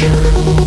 you.